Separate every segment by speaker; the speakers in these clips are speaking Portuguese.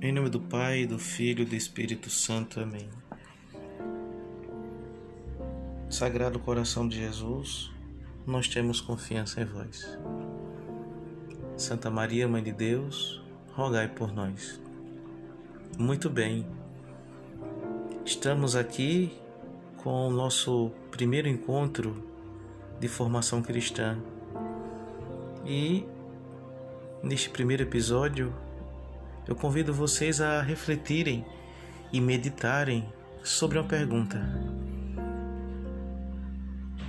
Speaker 1: Em nome do Pai, do Filho e do Espírito Santo. Amém. Sagrado coração de Jesus, nós temos confiança em vós. Santa Maria, Mãe de Deus, rogai por nós. Muito bem, estamos aqui com o nosso primeiro encontro de formação cristã e neste primeiro episódio eu convido vocês a refletirem e meditarem sobre uma pergunta: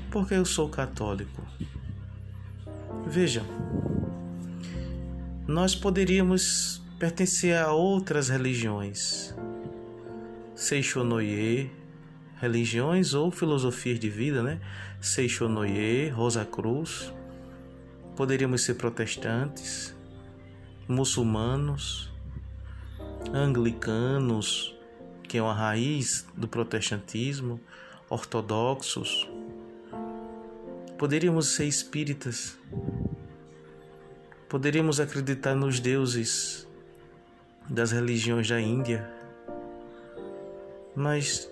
Speaker 1: Por que eu sou católico? Vejam, nós poderíamos pertencer a outras religiões, Seixonoye, religiões ou filosofias de vida, né? Seixonoye, Rosa Cruz. Poderíamos ser protestantes, muçulmanos, anglicanos, que é uma raiz do protestantismo, ortodoxos. Poderíamos ser espíritas. Poderíamos acreditar nos deuses das religiões da Índia. Mas,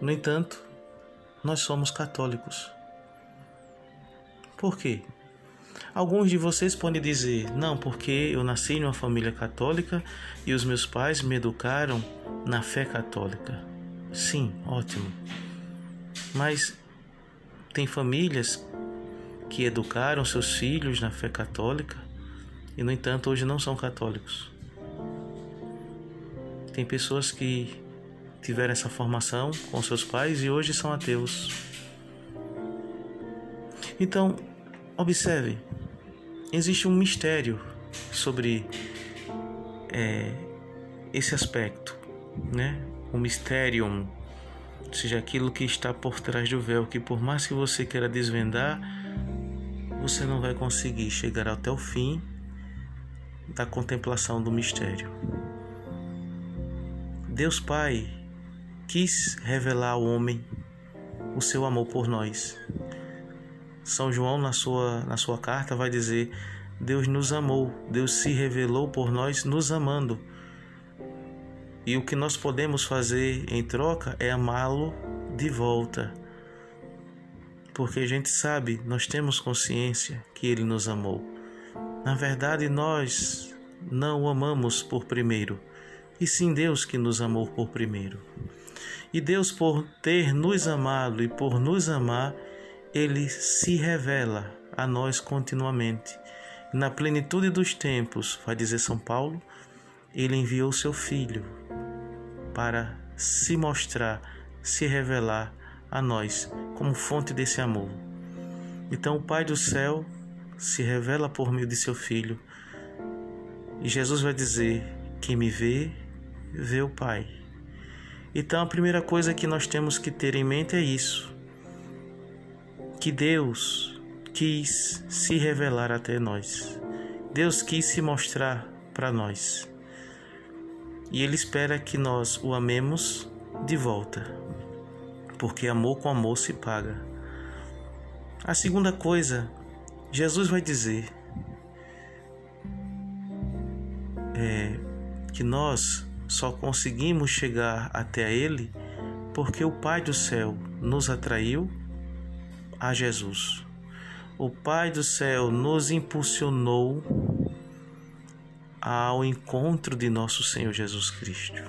Speaker 1: no entanto, nós somos católicos. Por quê? Alguns de vocês podem dizer: não, porque eu nasci em uma família católica e os meus pais me educaram na fé católica. Sim, ótimo. Mas tem famílias que educaram seus filhos na fé católica e, no entanto, hoje não são católicos. Tem pessoas que tiveram essa formação com seus pais e hoje são ateus. Então, observe, existe um mistério sobre é, esse aspecto, né? O mistério, seja aquilo que está por trás do véu, que por mais que você queira desvendar, você não vai conseguir chegar até o fim da contemplação do mistério. Deus Pai quis revelar ao homem o seu amor por nós são João, na sua, na sua carta, vai dizer: Deus nos amou, Deus se revelou por nós, nos amando. E o que nós podemos fazer em troca é amá-lo de volta. Porque a gente sabe, nós temos consciência que ele nos amou. Na verdade, nós não o amamos por primeiro, e sim Deus que nos amou por primeiro. E Deus, por ter nos amado e por nos amar, ele se revela a nós continuamente. Na plenitude dos tempos, vai dizer São Paulo, ele enviou seu Filho para se mostrar, se revelar a nós como fonte desse amor. Então, o Pai do céu se revela por meio de seu Filho. E Jesus vai dizer: Quem me vê, vê o Pai. Então, a primeira coisa que nós temos que ter em mente é isso que Deus quis se revelar até nós. Deus quis se mostrar para nós. E Ele espera que nós o amemos de volta, porque amor com amor se paga. A segunda coisa, Jesus vai dizer é que nós só conseguimos chegar até Ele porque o Pai do céu nos atraiu a Jesus. O Pai do céu nos impulsionou ao encontro de nosso Senhor Jesus Cristo.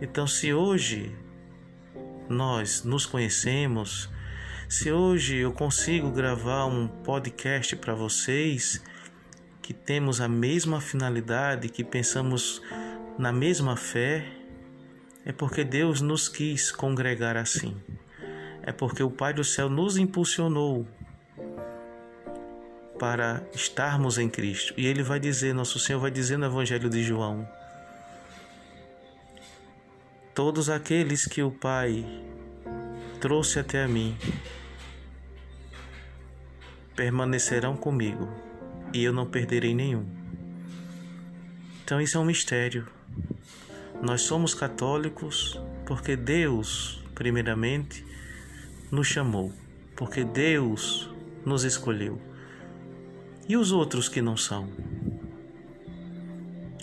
Speaker 1: Então, se hoje nós nos conhecemos, se hoje eu consigo gravar um podcast para vocês que temos a mesma finalidade, que pensamos na mesma fé, é porque Deus nos quis congregar assim é porque o Pai do céu nos impulsionou para estarmos em Cristo. E ele vai dizer, nosso Senhor vai dizer no Evangelho de João: Todos aqueles que o Pai trouxe até a mim permanecerão comigo e eu não perderei nenhum. Então, isso é um mistério. Nós somos católicos porque Deus, primeiramente, nos chamou, porque Deus nos escolheu. E os outros que não são?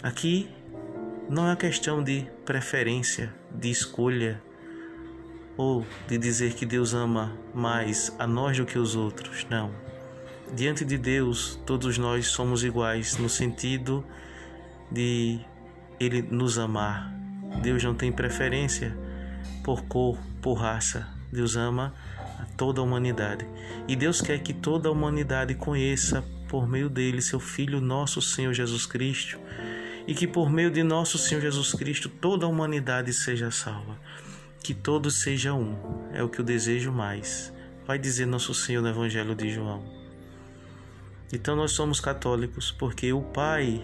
Speaker 1: Aqui não é questão de preferência, de escolha ou de dizer que Deus ama mais a nós do que os outros. Não. Diante de Deus, todos nós somos iguais no sentido de Ele nos amar. Deus não tem preferência por cor, por raça. Deus ama a toda a humanidade. E Deus quer que toda a humanidade conheça por meio dele seu Filho, nosso Senhor Jesus Cristo, e que por meio de nosso Senhor Jesus Cristo toda a humanidade seja salva. Que todos sejam um, é o que eu desejo mais. Vai dizer nosso Senhor no Evangelho de João. Então nós somos católicos porque o Pai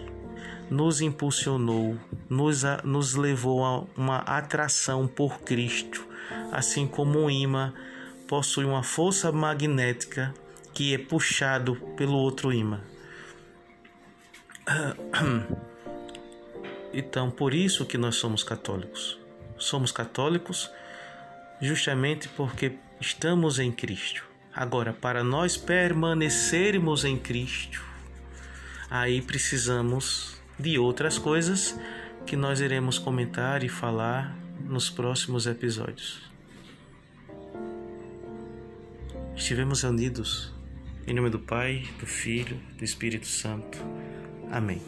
Speaker 1: nos impulsionou, nos, nos levou a uma atração por Cristo, assim como um imã possui uma força magnética que é puxado pelo outro imã. Então, por isso que nós somos católicos. Somos católicos justamente porque estamos em Cristo. Agora, para nós permanecermos em Cristo, aí precisamos de outras coisas que nós iremos comentar e falar nos próximos episódios. Estivemos unidos em nome do Pai, do Filho, do Espírito Santo. Amém.